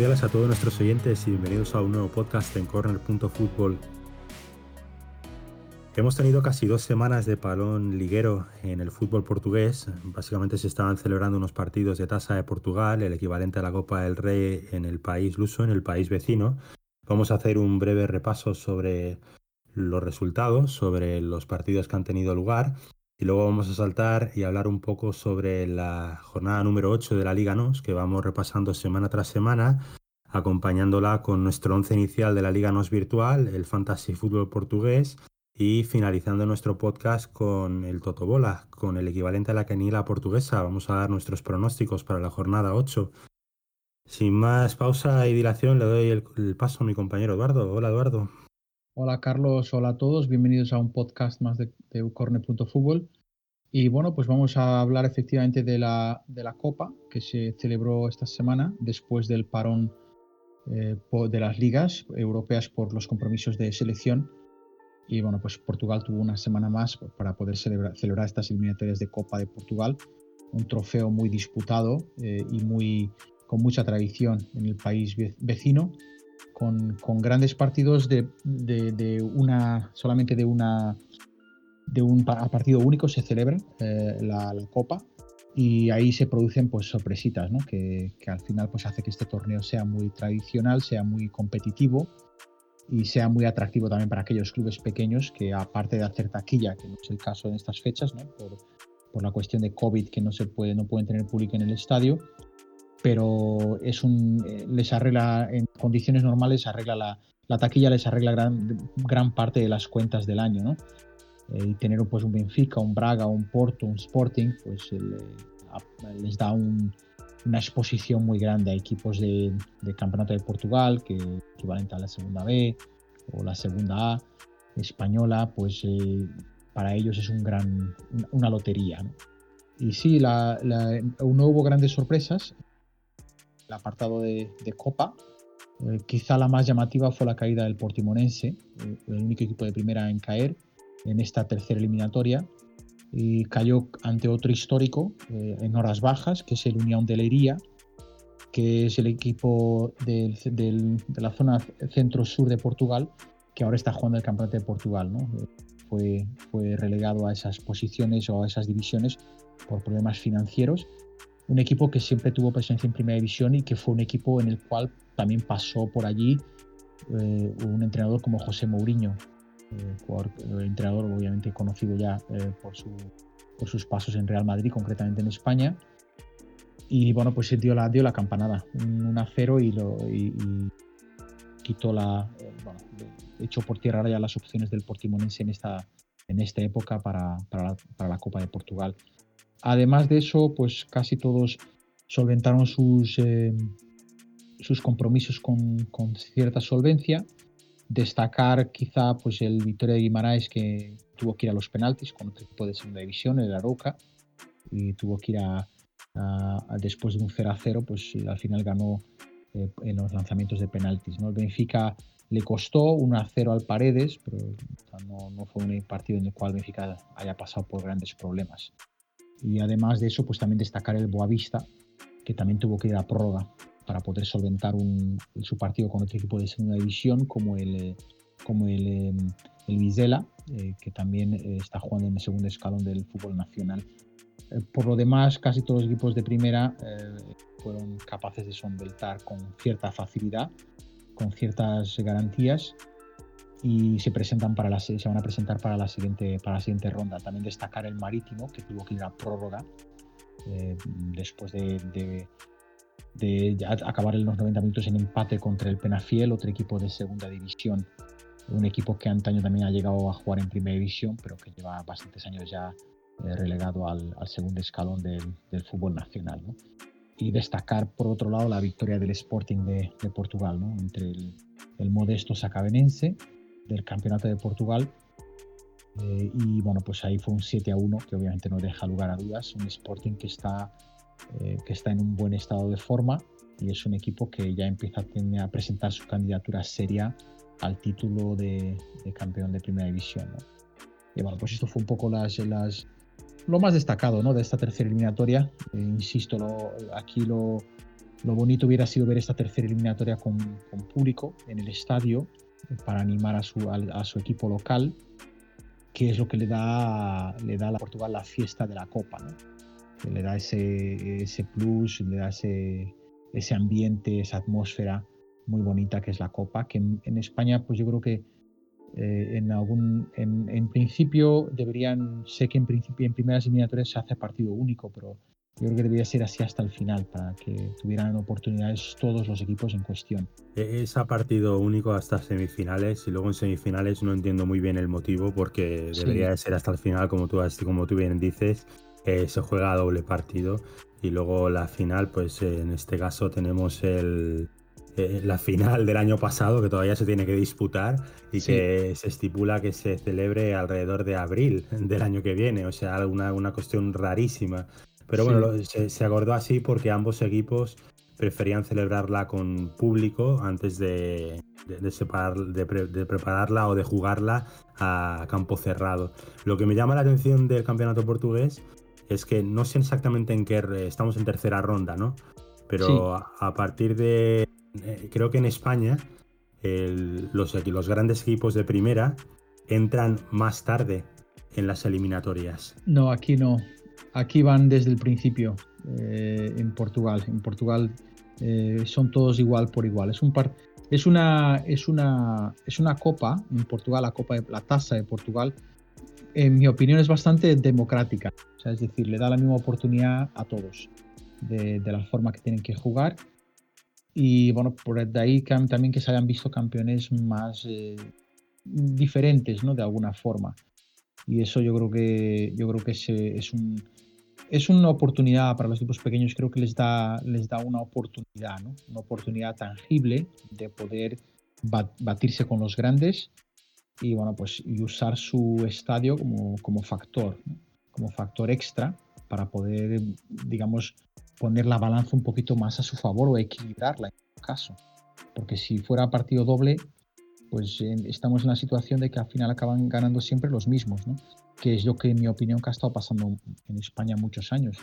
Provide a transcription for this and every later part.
Cordiales a todos nuestros oyentes y bienvenidos a un nuevo podcast en corner.football. Hemos tenido casi dos semanas de palón liguero en el fútbol portugués. Básicamente se estaban celebrando unos partidos de tasa de Portugal, el equivalente a la Copa del Rey en el país luso, en el país vecino. Vamos a hacer un breve repaso sobre los resultados, sobre los partidos que han tenido lugar y luego vamos a saltar y hablar un poco sobre la jornada número 8 de la Liga NOS, que vamos repasando semana tras semana, acompañándola con nuestro once inicial de la Liga NOS virtual, el Fantasy Fútbol portugués, y finalizando nuestro podcast con el Totobola, con el equivalente a la quenila portuguesa. Vamos a dar nuestros pronósticos para la jornada 8. Sin más pausa y dilación, le doy el, el paso a mi compañero Eduardo. Hola Eduardo. Hola Carlos, hola a todos, bienvenidos a un podcast más de, de Corner.fútbol. Y bueno, pues vamos a hablar efectivamente de la, de la Copa que se celebró esta semana después del parón eh, de las ligas europeas por los compromisos de selección. Y bueno, pues Portugal tuvo una semana más para poder celebrar, celebrar estas eliminatorias de Copa de Portugal, un trofeo muy disputado eh, y muy, con mucha tradición en el país vecino con, grandes partidos de, una, solamente de una de un partido único se celebra eh, la, Copa y ahí se producen pues sorpresitas, ¿no? que, al final pues hace que este torneo sea muy tradicional, sea muy competitivo y sea muy atractivo también para aquellos clubes pequeños que aparte de hacer taquilla, que no es el caso en estas fechas, ¿no? por, la cuestión de COVID que no se puede, no pueden tener público en el estadio, pero es un, eh, les arregla, en condiciones normales, arregla la, la taquilla les arregla gran, gran, parte de las cuentas del año, ¿no? Eh, y tener pues, un Benfica, un Braga, un Porto, un Sporting, pues les da una exposición muy grande a equipos de, de, Campeonato de Portugal, que equivalente a la segunda B o la segunda A española, pues eh, para ellos es un gran, una lotería. Y sí, la, no hubo grandes sorpresas el apartado de, Copa. Eh, quizá la más llamativa fue la caída del Portimonense, eh, el único equipo de primera en caer en esta tercera eliminatoria. Y cayó ante otro histórico eh, en horas bajas, que es el Unión de Leiría, que es el equipo de la zona centro-sur de Portugal, que ahora está jugando el Campeonato de Portugal. ¿no? Fue, fue relegado a esas posiciones o a esas divisiones por problemas financieros un equipo que siempre tuvo presencia en primera división y que fue un equipo en el cual también pasó por allí eh, un entrenador como José Mourinho, eh, entrenador obviamente conocido ya eh, por, sus pasos en Real Madrid, concretamente en España. Y bueno, pues dio la, dio la campanada, un a cero y, lo, quitó la. bueno, echó por tierra ya las opciones del Portimonense en esta, época para la Copa de Portugal. Además de eso, pues casi todos solventaron sus, eh, sus compromisos con, cierta solvencia. Destacar quizá pues, el Victoria de Guimaraes que tuvo que ir a los penaltis con otro equipo de segunda división, el Aroca, y tuvo que ir a, después de un 0 a 0, pues al final ganó eh, en los lanzamientos de penaltis. ¿no? El Benfica le costó 1 a 0 al Paredes, pero no, no, fue un partido en el cual Benfica haya pasado por grandes problemas. Y además de eso, pues también destacar el Boavista, que también tuvo que ir a prórroga para poder solventar un, su partido con otro equipo de segunda división, como el, eh, como el, eh, el Vizela, eh, que también está jugando en el segundo escalón del fútbol nacional. por lo demás, casi todos los equipos de primera fueron capaces de solventar con cierta facilidad, con ciertas garantías y se presentan para la se van a presentar para la siguiente para la siguiente ronda. También destacar el marítimo que tuvo que ir a prórroga eh, después de, de, acabar en los 90 minutos en empate contra el Penafiel otro equipo de segunda división. Un equipo que antaño también ha llegado a jugar en primera división pero que lleva bastantes años ya eh, relegado al, al, segundo escalón del, del fútbol nacional y destacar por otro lado la victoria del Sporting de, de Portugal ¿no? entre el, el modesto sacavenense del Campeonato de Portugal. Eh, y bueno, pues ahí fue un 7 a 1, que obviamente no deja lugar a dudas. Un Sporting que está, eh, que está en un buen estado de forma y es un equipo que ya empieza a, presentar su candidatura seria al título de, campeón de primera división. Y bueno, pues esto fue un poco las, las, lo más destacado ¿no? de esta tercera eliminatoria. Eh, insisto, lo, aquí lo, Lo bonito hubiera sido ver esta tercera eliminatoria con, público en el estadio para animar a su, a, su, equipo local, que es lo que le da, le da a Portugal la fiesta de la Copa. ¿no? le da ese, ese plus, le da ese, ese ambiente, esa atmósfera muy bonita que es la Copa, que en, España pues yo creo que eh, en algún en, en, principio deberían sé que en principio en primeras eliminatorias se hace partido único pero yo creo que debería ser así hasta el final, para que tuvieran oportunidades todos los equipos en cuestión. E-, es a partido único hasta semifinales y luego en semifinales no entiendo muy bien el motivo porque debería de ser hasta el final, como tú, como tú bien dices, eh, se juega a doble partido y luego la final, pues eh, en este caso tenemos el, eh, la final del año pasado que todavía se tiene que disputar y que se estipula que se celebre alrededor de abril del año que viene, o sea, una, una cuestión rarísima. Pero bueno, se, acordó así porque ambos equipos preferían celebrarla con público antes de, separar, de, prepararla o de jugarla a campo cerrado. Lo que me llama la atención del campeonato portugués es que no sé exactamente en qué estamos en tercera ronda, ¿no? Pero a, partir de eh, creo que en España los, los grandes equipos de primera entran más tarde en las eliminatorias. No, aquí no. Aquí van desde el principio eh, en Portugal. En Portugal eh, son todos igual por igual. Es, un es, una, es, una, es una copa en Portugal, la copa de la tasa de Portugal. En mi opinión es bastante democrática. es decir, le da la misma oportunidad a todos de, la forma que tienen que jugar. Y bueno, por ahí también que se hayan visto campeones más eh, diferentes, ¿no? De alguna forma. Y eso yo creo que, yo creo que es, es un, es una oportunidad para los equipos pequeños, creo que les da, les da una oportunidad, ¿no? una oportunidad tangible de poder batirse con los grandes y, bueno, pues, y usar su estadio como, como factor, como factor extra para poder, digamos, poner la balanza un poquito más a su favor o equilibrarla en este caso. Porque si fuera partido doble, pues estamos en la situación de que al final acaban ganando siempre los mismos, ¿no? que es lo que en mi opinión que ha estado pasando en España muchos años.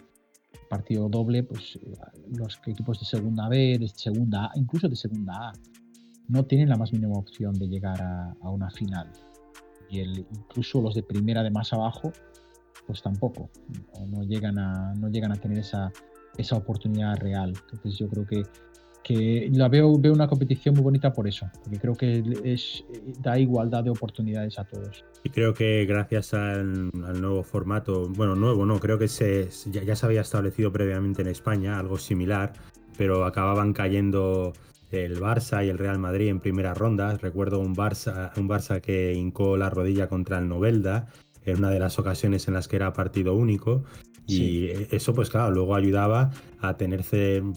Partido doble, pues eh, los equipos de segunda B, de segunda A, incluso de segunda A, no tienen la más mínima opción de llegar a, una final. Y el, incluso los de primera de más abajo, pues tampoco, no, llegan, a, no llegan a tener esa, esa oportunidad real. Entonces yo creo que que la veo, veo una competición muy bonita por eso, porque creo que es, da igualdad de oportunidades a todos. Y creo que gracias al, nuevo formato, bueno, nuevo no, creo que se, ya, se había establecido previamente en España algo similar, pero acababan cayendo el Barça y el Real Madrid en primeras rondas. Recuerdo un Barça, un Barça que hincó la rodilla contra el Novelda en una de las ocasiones en las que era partido único y eso, pues claro, luego ayudaba a tener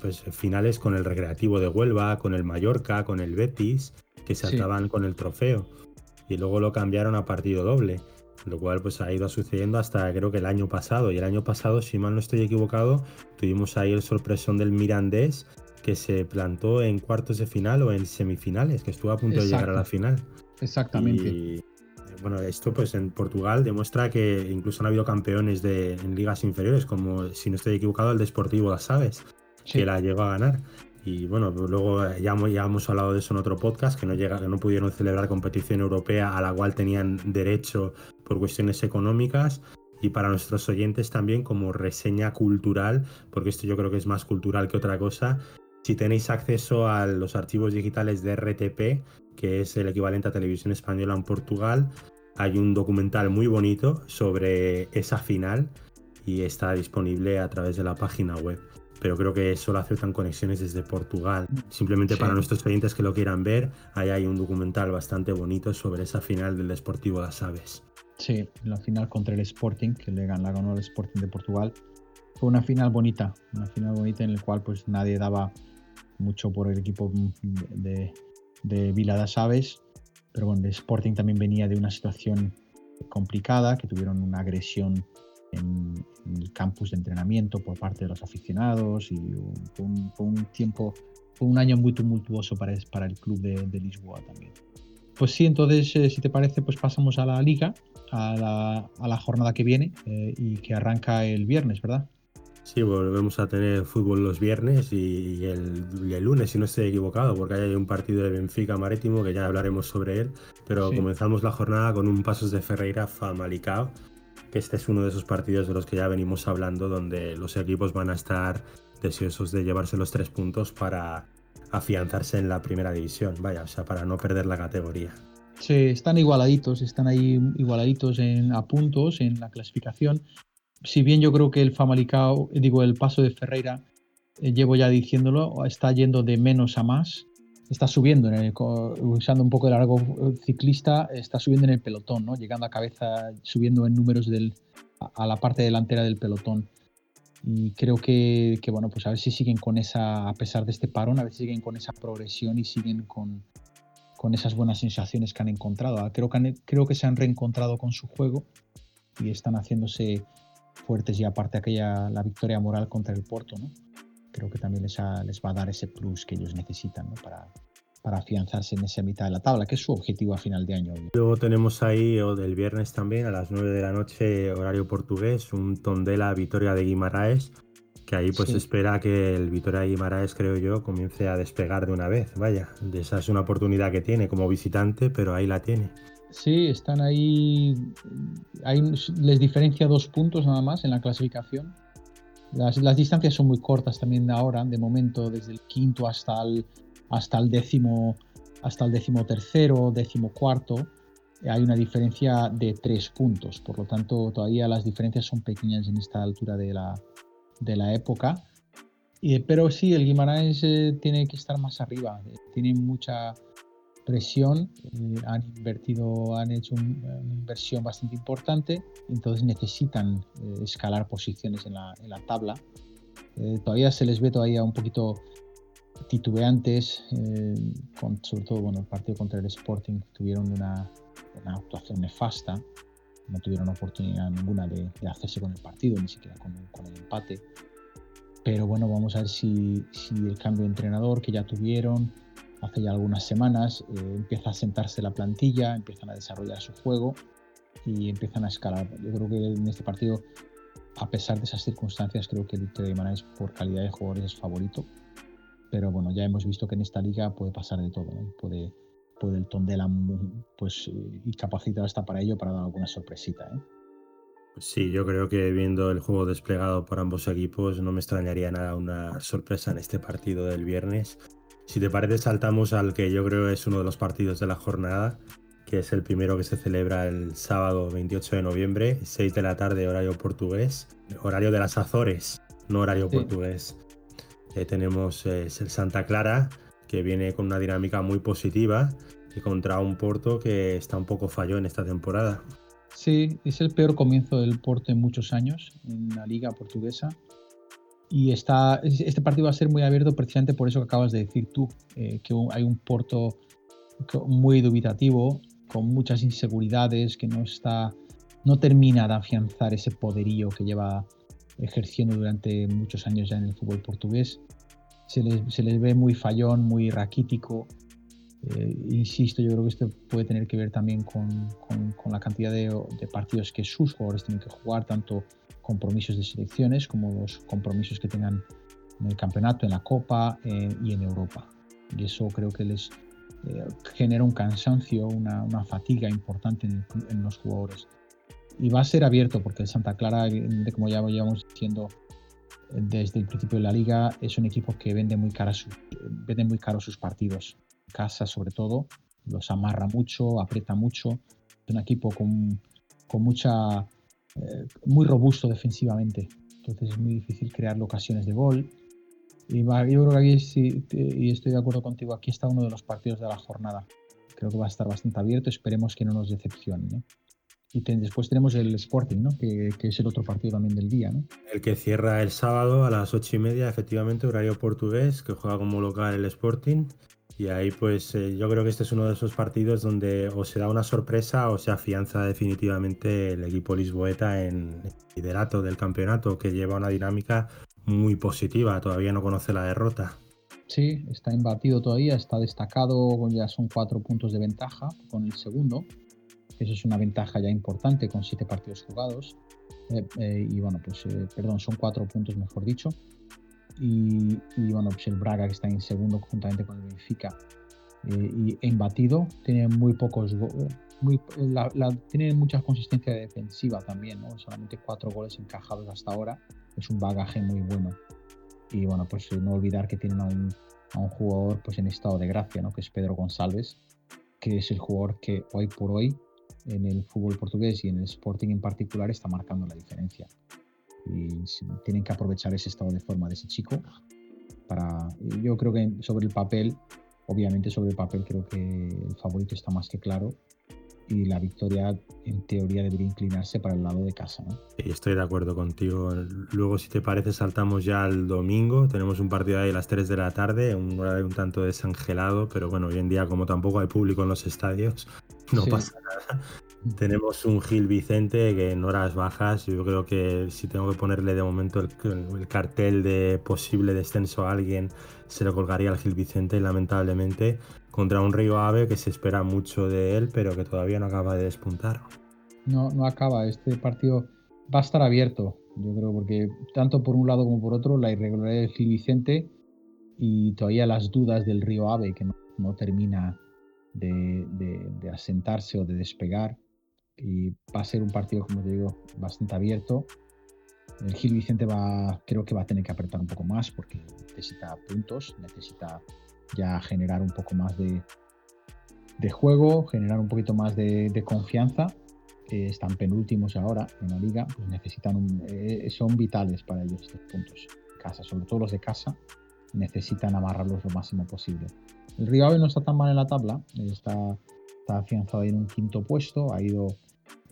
pues, finales con el Recreativo de Huelva, con el Mallorca, con el Betis, que se saltaban con el trofeo. Y luego lo cambiaron a partido doble, lo cual pues ha ido sucediendo hasta creo que el año pasado. Y el año pasado, si mal no estoy equivocado, tuvimos ahí el sorpresón del Mirandés que se plantó en cuartos de final o en semifinales, que estuvo a punto de llegar a la final. Exactamente bueno, esto pues en Portugal demuestra que incluso han habido campeones de, en ligas inferiores, como si no estoy equivocado, el Desportivo Las Aves, que la llegó a ganar. Y bueno, pues luego ya, ya, hemos hablado de eso en otro podcast, que no, llega, que no pudieron celebrar competición europea a la cual tenían derecho por cuestiones económicas. Y para nuestros oyentes también como reseña cultural, porque esto yo creo que es más cultural que otra cosa, si tenéis acceso a los archivos digitales de RTP, que es el equivalente a televisión española en Portugal, hay un documental muy bonito sobre esa final y está disponible a través de la página web. Pero creo que solo aceptan conexiones desde Portugal. Simplemente para nuestros clientes que lo quieran ver, ahí hay un documental bastante bonito sobre esa final del Deportivo Las Aves. Sí, la final contra el Sporting, que le ganó el Sporting de Portugal. Fue una final bonita, una final bonita en la cual pues nadie daba mucho por el equipo de, de Vila das Aves, pero bueno, el Sporting también venía de una situación complicada, que tuvieron una agresión en, el campus de entrenamiento por parte de los aficionados y fue un, tiempo, fue un año muy tumultuoso para, para el club de, Lisboa también. Pues sí, entonces, eh, si te parece, pues pasamos a la liga, a la, a la jornada que viene eh, y que arranca el viernes, ¿verdad? Sí, volvemos a tener fútbol los viernes y el, lunes, si no estoy equivocado, porque hay un partido de Benfica Marítimo que ya hablaremos sobre él. Pero comenzamos la jornada con un Pasos de Ferreira Famalicao, que este es uno de esos partidos de los que ya venimos hablando, donde los equipos van a estar deseosos de llevarse los tres puntos para afianzarse en la primera división, vaya, o sea, para no perder la categoría. Sí, están igualaditos, están ahí igualaditos en, a puntos en la clasificación. Si bien yo creo que el Famalicao, digo, el paso de Ferreira, eh, llevo ya diciéndolo, está yendo de menos a más, está subiendo, usando un poco el largo ciclista, está subiendo en el pelotón, ¿no? llegando a cabeza, subiendo en números del, a la parte delantera del pelotón. Y creo que, que, bueno, pues a ver si siguen con esa, a pesar de este parón, a ver si siguen con esa progresión y siguen con, con esas buenas sensaciones que han encontrado. Ah, creo que, creo que se han reencontrado con su juego y están haciéndose fuertes y aparte aquella la victoria moral contra el Porto, ¿no? Creo que también les, les va a dar ese plus que ellos necesitan ¿no? para, para afianzarse en esa mitad de la tabla, que es su objetivo a final de año. Luego tenemos ahí, o del viernes también, a las 9 de la noche, horario portugués, un Tondela Vitoria de Guimaraes, que ahí pues espera que el Vitoria de Guimaraes, creo yo, comience a despegar de una vez. Vaya, esa es una oportunidad que tiene como visitante, pero ahí la tiene. Sí, están ahí, les diferencia dos puntos nada más en la clasificación. Las, distancias son muy cortas también ahora, de momento, desde el quinto hasta el hasta el décimo, hasta el décimo tercero, décimo cuarto, hay una diferencia de tres puntos. Por lo tanto, todavía las diferencias son pequeñas en esta altura de la, de la época. pero sí, el Guimarães eh, tiene que estar más arriba. tiene mucha presión. Eh, han invertido, han hecho una inversión bastante importante. Entonces necesitan eh, escalar posiciones en la, en la tabla. todavía se les ve todavía un poquito titubeantes, eh, con, sobre todo bueno, el partido contra el Sporting tuvieron una, una actuación nefasta, no tuvieron oportunidad ninguna de, hacerse con el partido, ni siquiera con, con, el empate. Pero bueno, vamos a ver si, si, el cambio de entrenador que ya tuvieron hace ya algunas semanas eh, empieza a sentarse la plantilla, empiezan a desarrollar su juego y empiezan a escalar. Yo creo que en este partido, a pesar de esas circunstancias, creo que el Victoria de es por calidad de jugadores es favorito pero bueno, ya hemos visto que en esta liga puede pasar de todo, puede, puede el Tondela pues, eh, y capacitar hasta para ello para dar alguna sorpresita. ¿eh? Sí, yo creo que viendo el juego desplegado por ambos equipos no me extrañaría nada una sorpresa en este partido del viernes. Si te parece, saltamos al que yo creo es uno de los partidos de la jornada, que es el primero que se celebra el sábado 28 de noviembre, 6 de la tarde, horario portugués, horario de las Azores, no horario portugués tenemos el Santa Clara, que viene con una dinámica muy positiva y contra un Porto que está un poco falló en esta temporada. Sí, es el peor comienzo del Porto en muchos años en la liga portuguesa. Y está, este partido va a ser muy abierto precisamente por eso que acabas de decir tú, eh, que hay un Porto muy dubitativo, con muchas inseguridades, que no está, no termina de afianzar ese poderío que lleva ejerciendo durante muchos años ya en el fútbol portugués. Se les, ve muy fallón, muy raquítico. Eh, insisto, yo creo que esto puede tener que ver también con, con, la cantidad de, partidos que sus jugadores tienen que jugar, tanto compromisos de selecciones como los compromisos que tengan en el campeonato, en la Copa eh, y en Europa. Y eso creo que les eh, genera un cansancio, una, una fatiga importante en, en los jugadores y va a ser abierto porque el Santa Clara, como ya llevamos diciendo desde el principio de la liga, es un equipo que vende muy, cara vende muy caro sus partidos. Casa, sobre todo, los amarra mucho, aprieta mucho. Es un equipo con, con mucha. Eh, muy robusto defensivamente. Entonces es muy difícil crear ocasiones de gol. Y yo creo que aquí, sí, y estoy de acuerdo contigo, aquí está uno de los partidos de la jornada. Creo que va a estar bastante abierto. Esperemos que no nos decepcione. Y después tenemos el Sporting, ¿no? Que, es el otro partido también del día, ¿no? El que cierra el sábado a las ocho y media, efectivamente, horario portugués, que juega como local el Sporting. Y ahí, pues, eh, yo creo que este es uno de esos partidos donde o se da una sorpresa o se afianza definitivamente el equipo lisboeta en el liderato del campeonato, que lleva una dinámica muy positiva. Todavía no conoce la derrota. Sí, está imbatido todavía, está destacado, ya son cuatro puntos de ventaja con el segundo Eso es una ventaja ya importante con siete partidos jugados. Eh, eh, y bueno, pues, perdón, son cuatro puntos, mejor dicho. Y, bueno, pues el Braga que está en segundo juntamente con el Benfica y embatido, tiene muy pocos muy, tiene mucha consistencia defensiva también, ¿no? Solamente cuatro goles encajados hasta ahora, es un bagaje muy bueno. Y bueno, pues no olvidar que tienen a un, a un jugador pues en estado de gracia, ¿no? Que es Pedro González, que es el jugador que hoy por hoy en el fútbol portugués y en el Sporting en particular está marcando la diferencia. Y tienen que aprovechar ese estado de forma de ese chico. Para, yo creo que sobre el papel, obviamente sobre el papel creo que el favorito está más que claro y la victoria en teoría debería inclinarse para el lado de casa. ¿no? estoy de acuerdo contigo. Luego, si te parece, saltamos ya al domingo. Tenemos un partido ahí a las 3 de la tarde, un horario un tanto desangelado, pero bueno, hoy en día como tampoco hay público en los estadios, no pasa nada. Tenemos un Gil Vicente que en horas bajas, yo creo que si tengo que ponerle de momento el, cartel de posible descenso a alguien, se lo colgaría al Gil Vicente, lamentablemente, contra un Río Ave que se espera mucho de él, pero que todavía no acaba de despuntar. No, no acaba, este partido va a estar abierto, yo creo, porque tanto por un lado como por otro, la irregularidad del Gil Vicente y todavía las dudas del Río Ave, que no, termina de, de asentarse o de despegar y va a ser un partido, como te digo, bastante abierto. El Gil Vicente va, creo que va a tener que apretar un poco más porque necesita puntos, necesita ya generar un poco más de, de juego, generar un poquito más de, confianza. están penúltimos ahora en la liga, pues necesitan eh, son vitales para ellos estos puntos. Casa, sobre todo los de casa, necesitan amarrarlos lo máximo posible. El Río Ave no está tan mal en la tabla, está, está afianzado en un quinto puesto, ha ido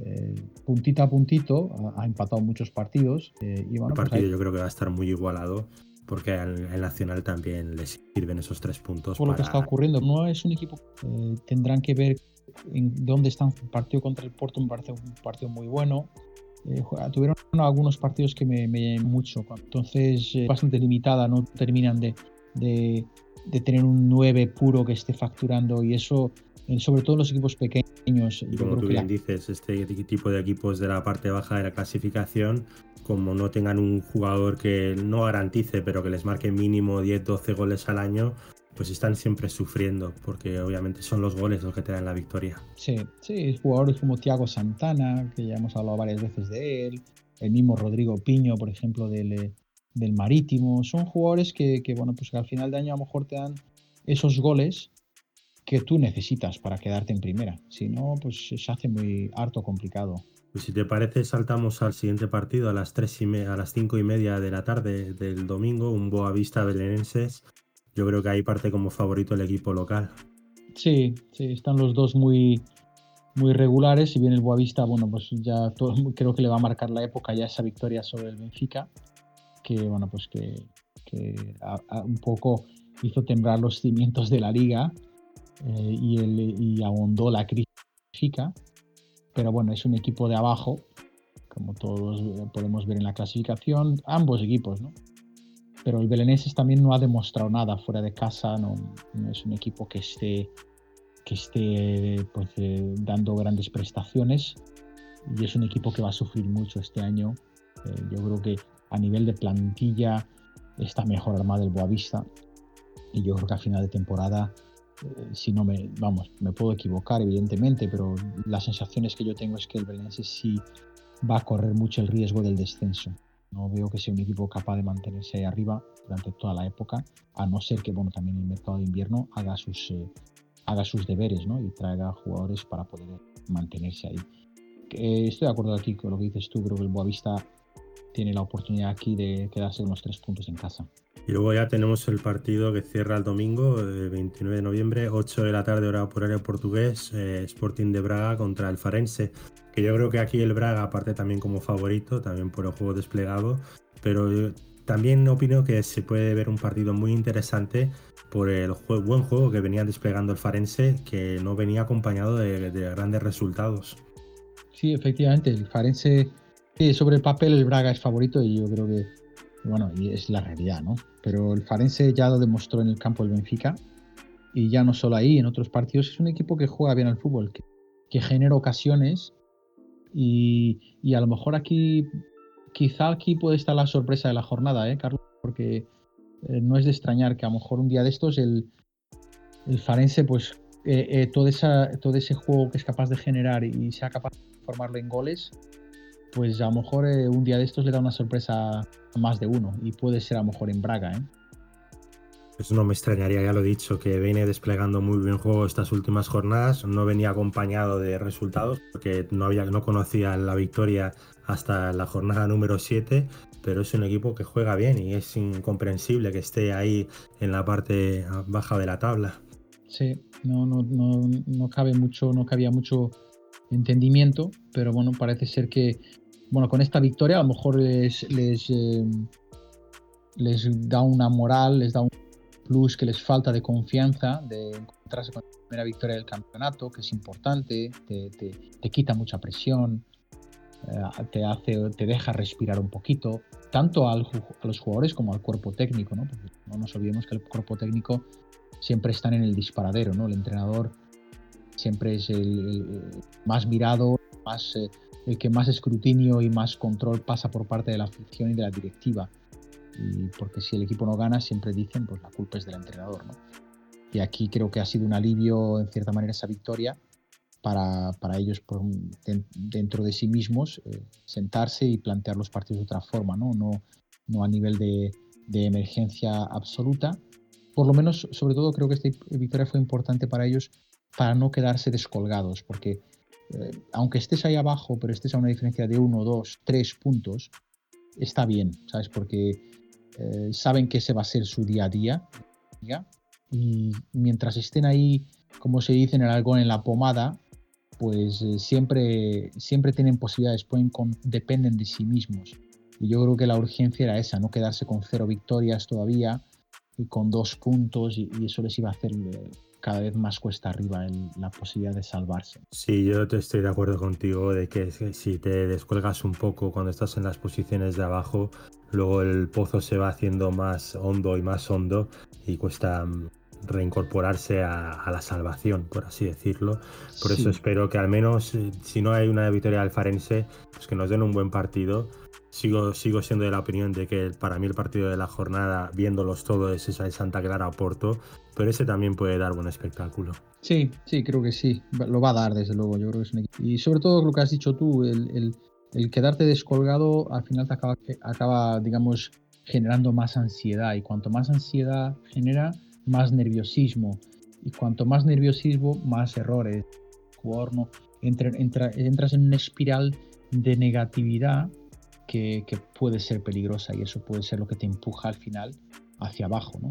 eh, puntito a puntito, ha, empatado muchos partidos. Eh, y bueno, el pues partido yo creo que va a estar muy igualado porque al, Nacional también les sirven esos tres puntos. Por lo que está ocurriendo, no es un equipo, eh, tendrán que ver en dónde están. El partido contra el Porto me parece un partido muy bueno. tuvieron algunos partidos que me, me mucho, entonces bastante limitada, no terminan de, de, de tener un 9 puro que esté facturando y eso sobre todo los equipos pequeños. Y como tú bien dices, este tipo de equipos de la parte baja de la clasificación, como no tengan un jugador que no garantice, pero que les marque mínimo 10-12 goles al año, pues están siempre sufriendo, porque obviamente son los goles los que te dan la victoria. Sí, sí, jugadores como Thiago Santana, que ya hemos hablado varias veces de él, el mismo Rodrigo Piño, por ejemplo, del, del Marítimo, son jugadores que, que, bueno, pues que al final de año a lo mejor te dan esos goles que tú necesitas para quedarte en primera. Si no, pues se hace muy harto complicado. Pues si te parece, saltamos al siguiente partido a las tres y a las cinco y media de la tarde del domingo, un Boavista Belenenses. Yo creo que ahí parte como favorito el equipo local. Sí, sí, están los dos muy, muy regulares. Si bien el Boavista, bueno, pues ya creo que le va a marcar la época ya esa victoria sobre el Benfica, que bueno, pues que, un poco hizo temblar los cimientos de la liga eh, y, el, y ahondó la crisis pero bueno, es un equipo de abajo, como todos podemos ver en la clasificación, ambos equipos, ¿no? Pero el Belenenses también no ha demostrado nada fuera de casa, no, es un equipo que esté, que esté pues, eh, dando grandes prestaciones y es un equipo que va a sufrir mucho este año. Eh, yo creo que a nivel de plantilla está mejor armado el Boavista y yo creo que a final de temporada eh, si no me, vamos, me puedo equivocar evidentemente, pero las sensaciones que yo tengo es que el Belenenses sí va a correr mucho el riesgo del descenso. No veo que sea un equipo capaz de mantenerse ahí arriba durante toda la época, a no ser que, bueno, también el mercado de invierno haga sus, eh, haga sus deberes, ¿no? Y traiga jugadores para poder mantenerse ahí. Eh, estoy de acuerdo aquí con lo que dices tú, creo que el Boavista tiene la oportunidad aquí de quedarse unos tres puntos en casa. Y luego ya tenemos el partido que cierra el domingo, el 29 de noviembre, 8 de la tarde, hora por área portugués, eh, Sporting de Braga contra el Farense. Que yo creo que aquí el Braga, aparte también como favorito, también por el juego desplegado, pero también opino que se puede ver un partido muy interesante por el buen juego que venía desplegando el Farense, que no venía acompañado de, grandes resultados. Sí, efectivamente, el Farense, sobre el papel el Braga es favorito y yo creo que bueno, y es la realidad, ¿no? Pero el Farense ya lo demostró en el campo del Benfica y ya no solo ahí, en otros partidos es un equipo que juega bien al fútbol, que, genera ocasiones y, a lo mejor aquí, quizá aquí puede estar la sorpresa de la jornada, ¿eh, Carlos? Porque eh, no es de extrañar que a lo mejor un día de estos el, el Farense, pues eh, eh, todo, esa, todo ese juego que es capaz de generar y sea capaz de formarlo en goles, pues a lo mejor un día de estos le da una sorpresa a más de uno y puede ser a lo mejor en Braga, ¿eh? Eso no me extrañaría, ya lo he dicho, que viene desplegando muy bien juego estas últimas jornadas. No venía acompañado de resultados porque no, había, no conocía la victoria hasta la jornada número 7, pero es un equipo que juega bien y es incomprensible que esté ahí en la parte baja de la tabla. Sí, no, no, no, no cabe mucho, no cabía mucho entendimiento, pero bueno, parece ser que bueno, con esta victoria a lo mejor les, eh, les da una moral, les da un plus que les falta de confianza, de encontrarse con la primera victoria del campeonato, que es importante, te, quita mucha presión, eh, te, hace, te deja respirar un poquito, tanto a los jugadores como al cuerpo técnico, ¿no? no nos olvidemos que el cuerpo técnico siempre está en el disparadero, ¿no? El entrenador siempre es el, más mirado, más, eh, el que más escrutinio y más control pasa por parte de la afición y de la directiva y porque si el equipo no gana, siempre dicen, pues la culpa es del entrenador, ¿no? Y aquí creo que ha sido un alivio, en cierta manera, esa victoria para, para ellos dentro de sí mismos eh, sentarse y plantear los partidos de otra forma, ¿no? No, no a nivel de, de, emergencia absoluta. Por lo menos, sobre todo, creo que esta victoria fue importante para ellos para no quedarse descolgados, porque eh, aunque estés ahí abajo, pero estés a una diferencia de uno, dos, tres puntos, está bien, ¿sabes? Porque eh, saben que ese va a ser su día a día. Y mientras estén ahí, como se dice en el algo en la pomada, pues eh, siempre, siempre tienen posibilidades, dependen de sí mismos. Y yo creo que la urgencia era esa, no quedarse con cero victorias todavía y con dos puntos, y, eso les iba a hacer cada vez más cuesta arriba la posibilidad de salvarse. Sí, yo estoy de acuerdo contigo de que si te descuelgas un poco cuando estás en las posiciones de abajo, luego el pozo se va haciendo más hondo y más hondo y cuesta mm, reincorporarse a, la salvación, por así decirlo. Por eso espero que al menos, eh, si no hay una victoria del Farense, pues que nos den un buen partido. Sigo, siendo de la opinión de que para mí el partido de la jornada, viéndolos todos, es esa de Santa Clara Porto, pero ese también puede dar buen espectáculo. Sí, sí, creo que sí. Lo va a dar, desde luego. Yo creo que es un Y sobre todo lo que has dicho tú, el quedarte descolgado al final te acaba, acaba, digamos, generando más ansiedad y cuanto más ansiedad genera, más nerviosismo y cuanto más nerviosismo, más errores. Jugador entras en una espiral de negatividad que, puede ser peligrosa y eso puede ser lo que te empuja al final hacia abajo, ¿no?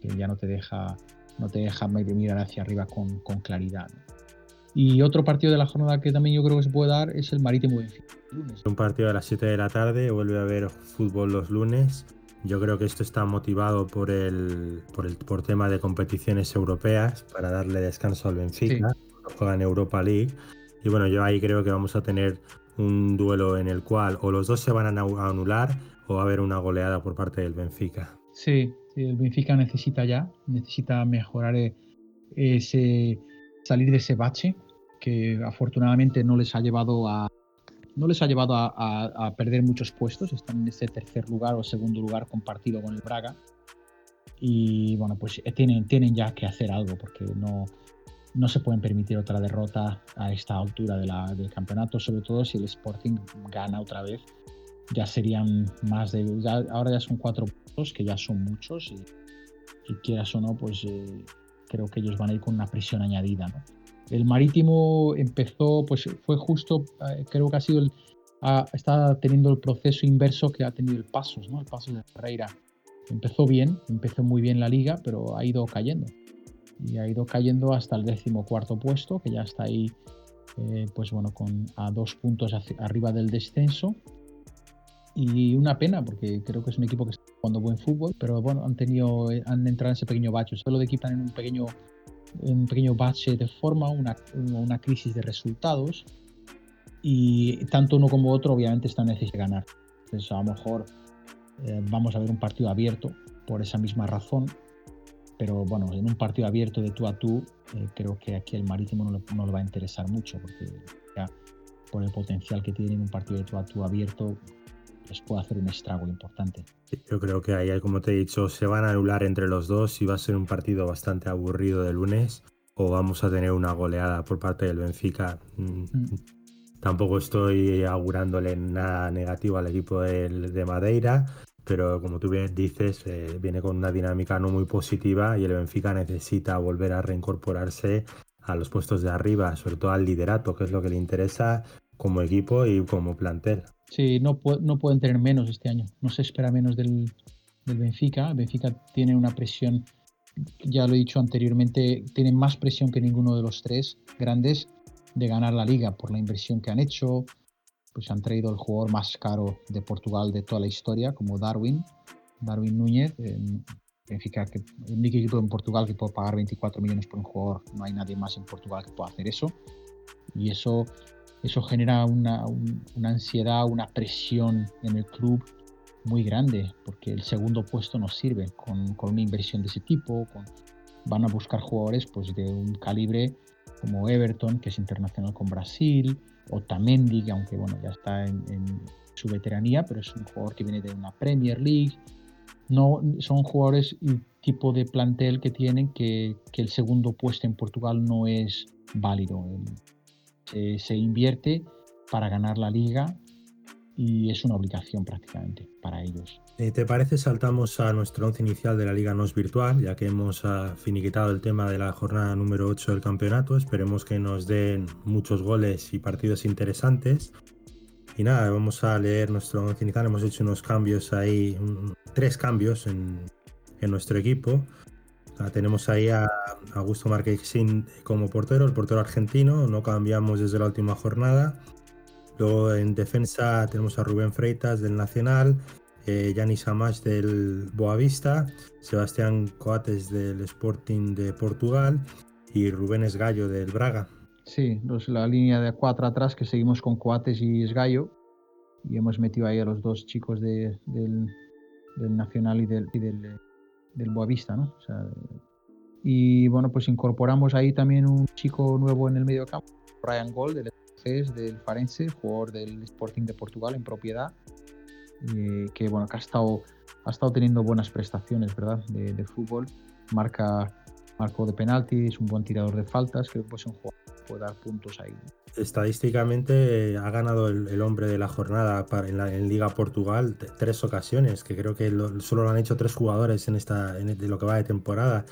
que ya no te deja, no te deja mirar hacia arriba con, con claridad. Y otro partido de la jornada que también yo creo que se puede dar es el Marítimo Benfica. Un partido a las 7 de la tarde, vuelve a haber fútbol los lunes. Yo creo que esto está motivado por el, por el por tema de competiciones europeas para darle descanso al Benfica. Juega en Europa League. Y bueno, yo ahí creo que vamos a tener un duelo en el cual o los dos se van a anular o va a haber una goleada por parte del Benfica. Sí, el Benfica necesita ya, necesita mejorar eh, ese salir de ese bache que afortunadamente no les ha llevado a no les ha llevado a, perder muchos puestos, están en ese tercer lugar o segundo lugar compartido con el Braga. Y bueno, pues eh, tienen, tienen ya que hacer algo porque no, no se pueden permitir otra derrota a esta altura del campeonato, sobre todo si el Sporting gana otra vez. Ya serían más de. ahora ya son cuatro puntos, que ya son muchos, y, quieras o no, pues eh, creo que ellos van a ir con una presión añadida. El Marítimo empezó, pues fue justo, eh, creo que ha sido está teniendo el proceso inverso que ha tenido el Pasos, ¿no? El Pasos de Ferreira. Empezó bien, empezó muy bien la liga, pero ha ido cayendo. Y ha ido cayendo hasta el décimo cuarto puesto, que ya está ahí, eh, pues bueno, con a dos puntos arriba del descenso. Y una pena, porque creo que es un equipo que está jugando buen fútbol, pero bueno, han tenido, han entrado en ese pequeño bacho. Solo de equipo en un pequeño un pequeño bache de forma, una, una crisis de resultados y tanto uno como otro obviamente están necesitando ganar. Entonces a lo mejor eh, vamos a ver un partido abierto por esa misma razón pero bueno, en un partido abierto de tú a tú, eh, creo que aquí el Marítimo no le, va a interesar mucho, porque ya por el potencial que tiene en un partido de tú a tú abierto, les puede hacer un estrago importante. Yo creo que ahí, como te he dicho, se van a anular entre los dos y va a ser un partido bastante aburrido de lunes o vamos a tener una goleada por parte del Benfica. Mm. Tampoco estoy augurándole nada negativo al equipo de, Madeira, pero como tú bien dices, eh, viene con una dinámica no muy positiva y el Benfica necesita volver a reincorporarse a los puestos de arriba, sobre todo al liderato, que es lo que le interesa como equipo y como plantel. Sí, no, no pueden tener menos este año, no se espera menos del, del Benfica. El Benfica tiene una presión, ya lo he dicho anteriormente, tiene más presión que ninguno de los tres grandes de ganar la liga por la inversión que han hecho. Pues han traído el jugador más caro de Portugal de toda la historia, como Darwin, Darwin Núñez. Benfica, que el único equipo en Portugal que puede pagar 24 millones por un jugador, no hay nadie más en Portugal que pueda hacer eso. Y eso, eso genera una, una ansiedad, una presión en el club muy grande, porque el segundo puesto nos sirve con, con una inversión de ese tipo. Con, van a buscar jugadores pues, de un calibre como Everton, que es internacional con Brasil, o Tamendi, que aunque bueno, ya está en, su veteranía, pero es un jugador que viene de una Premier League. No, son jugadores y tipo de plantel que tienen que, que el segundo puesto en Portugal no es válido. Se, se invierte para ganar la liga y es una obligación prácticamente para ellos. Eh, ¿Te parece saltamos a nuestro once inicial de la Liga NOS virtual, ya que hemos ah, finiquitado el tema de la jornada número 8 del campeonato? Esperemos que nos den muchos goles y partidos interesantes. Y nada, vamos a leer nuestro once inicial. Hemos hecho unos cambios ahí, tres cambios en, nuestro equipo. tenemos ahí a Augusto Marquezín como portero, el portero argentino. No cambiamos desde la última jornada. Luego en defensa tenemos a Rubén Freitas del Nacional, eh, Yanis Amash del Boavista, Sebastián Coates del Sporting de Portugal y Rubén Esgallo del Braga. Sí, la línea de cuatro atrás que seguimos con Coates y Esgallo y hemos metido ahí a los dos chicos del, Nacional y del, Boavista, ¿no? y bueno, pues incorporamos ahí también un chico nuevo en el medio campo, Ryan Gold del del Farense, jugador del Sporting de Portugal en propiedad, que bueno, que ha estado, teniendo buenas prestaciones, ¿verdad? De, fútbol, marca, marco de penalti, es un buen tirador de faltas, creo que pues un jugador que puede dar puntos ahí. Estadísticamente eh, ha ganado el, hombre de la jornada en, la, Liga Portugal tres ocasiones, que creo que solo lo han hecho tres jugadores en esta de lo que va de temporada,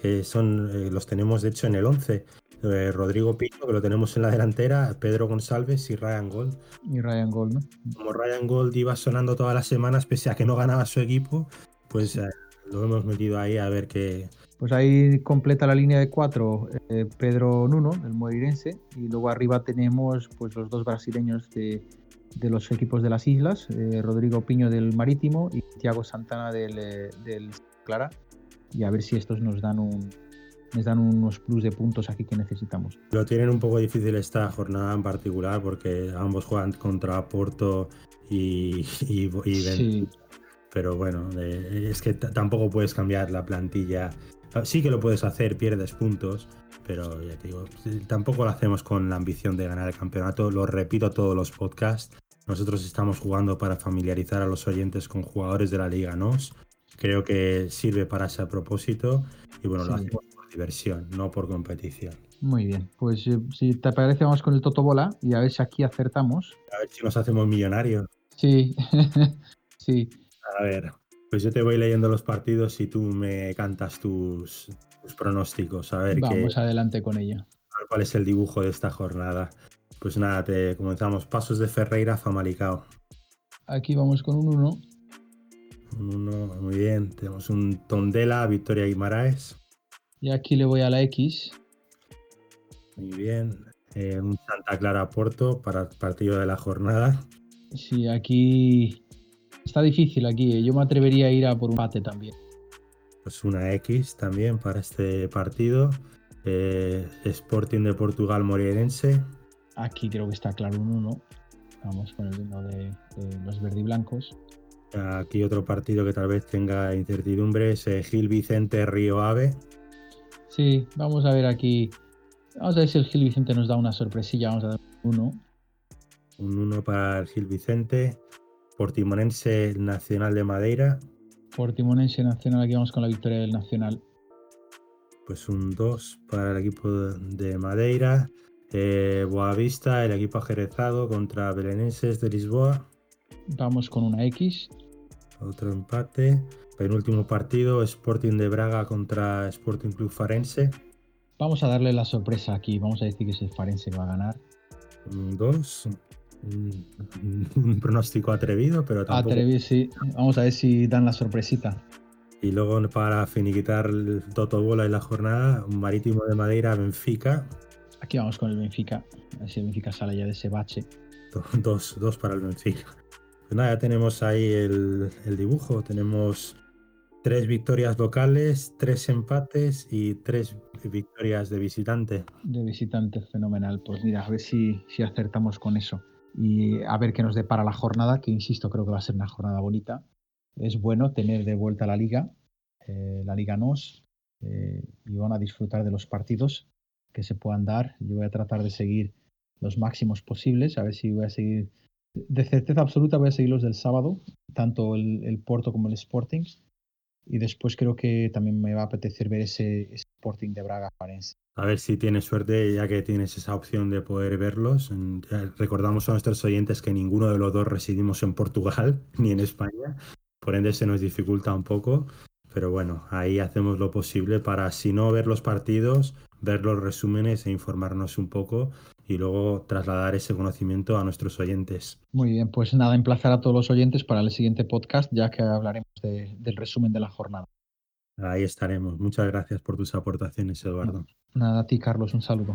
que son eh, los tenemos de hecho en el 11. Eh, Rodrigo Pino, que lo tenemos en la delantera, Pedro González y Ryan Gold. Y Ryan Gold, ¿no? Como Ryan Gold iba sonando todas las semanas, pese a que no ganaba su equipo, pues eh, lo hemos metido ahí a ver qué. Pues ahí completa la línea de cuatro eh, Pedro Nuno, el moirense, y luego arriba tenemos pues los dos brasileños de, los equipos de las islas, Rodrigo Piño del Marítimo y Thiago Santana del, del Clara, y a ver si estos nos dan un, les dan unos plus de puntos aquí que necesitamos. Lo tienen un poco difícil esta jornada en particular porque ambos juegan contra Porto y, y, sí. Pero bueno, eh, es que tampoco puedes cambiar la plantilla. Sí que lo puedes hacer, pierdes puntos, pero ya te digo, tampoco lo hacemos con la ambición de ganar el campeonato. Lo repito todos los podcasts. Nosotros estamos jugando para familiarizar a los oyentes con jugadores de la Liga NOS. Creo que sirve para ese propósito y bueno, lo hacemos diversión, no por competición. Muy bien, pues eh, si te parece vamos con el Totobola y a ver si aquí acertamos. A ver si nos hacemos millonarios. Sí, sí. A ver, pues yo te voy leyendo los partidos y tú me cantas tus, pronósticos. A ver Vamos adelante con ello. A ver cuál es el dibujo de esta jornada. Pues nada, te comenzamos. Pasos de Ferreira, Famalicao. Aquí vamos con un 1. Un 1, muy bien. Tenemos un Tondela, Victoria Guimaraes. Y aquí le voy a la X. Muy bien. Eh, un Santa Clara Porto para el partido de la jornada. Sí, aquí está difícil aquí. Eh. Yo me atrevería a ir a por un pate también. Pues una X también para este partido. Eh, Sporting de Portugal Moreirense. Aquí creo que está claro un 1. Vamos con el 1 de, los verdiblancos. Aquí otro partido que tal vez tenga incertidumbres, eh, Gil Vicente Río Ave. Sí, vamos a ver aquí. Vamos a ver si el Gil Vicente nos da una sorpresilla. Vamos a dar uno. Un 1 para el Gil Vicente. Portimonense Nacional de Madeira. Portimonense Nacional, aquí vamos con la victoria del Nacional. Pues un 2 para el equipo de Madeira. Eh, Boavista, el equipo ajerezado contra Belenenses de Lisboa. Vamos con una X. Otro empate. Penúltimo partido, Sporting de Braga contra Sporting Club Farense. Vamos a darle la sorpresa aquí. Vamos a decir que es el Farense que va a ganar. 2 un, pronóstico atrevido, pero tampoco. Atrevido, sí. Vamos a ver si dan la sorpresita. Y luego para finiquitar el Toto Bola en la jornada, marítimo de Madeira, Benfica. Aquí vamos con el Benfica. A ver si el Benfica sale ya de ese bache. Dos, dos para el Benfica. Pues nada, ya tenemos ahí el, el dibujo. Tenemos tres victorias locales, tres empates y tres victorias de visitante. De visitante, fenomenal. Pues mira, a ver si, si acertamos con eso y a ver qué nos depara la jornada, que insisto, creo que va a ser una jornada bonita. Es bueno tener de vuelta la liga, eh, la liga NOS, eh, y van a disfrutar de los partidos que se puedan dar. Yo voy a tratar de seguir los máximos posibles, a ver si voy a seguir, de certeza absoluta voy a seguir los del sábado, tanto el, el como el Sporting. Y después creo que también me va a apetecer ver ese, Sporting de Braga Farense. A ver si tienes suerte, ya que tienes esa opción de poder verlos. Recordamos a nuestros oyentes que ninguno de los dos residimos en Portugal ni en España, por ende se nos dificulta un poco. Pero bueno, ahí hacemos lo posible para, si no ver los partidos, ver los resúmenes e informarnos un poco y luego trasladar ese conocimiento a nuestros oyentes. Muy bien, pues nada, emplazar a todos los oyentes para el siguiente podcast, ya que hablaremos del resumen de la jornada. Ahí estaremos. Muchas gracias por tus aportaciones, Eduardo. Nada, a ti, Carlos, un saludo.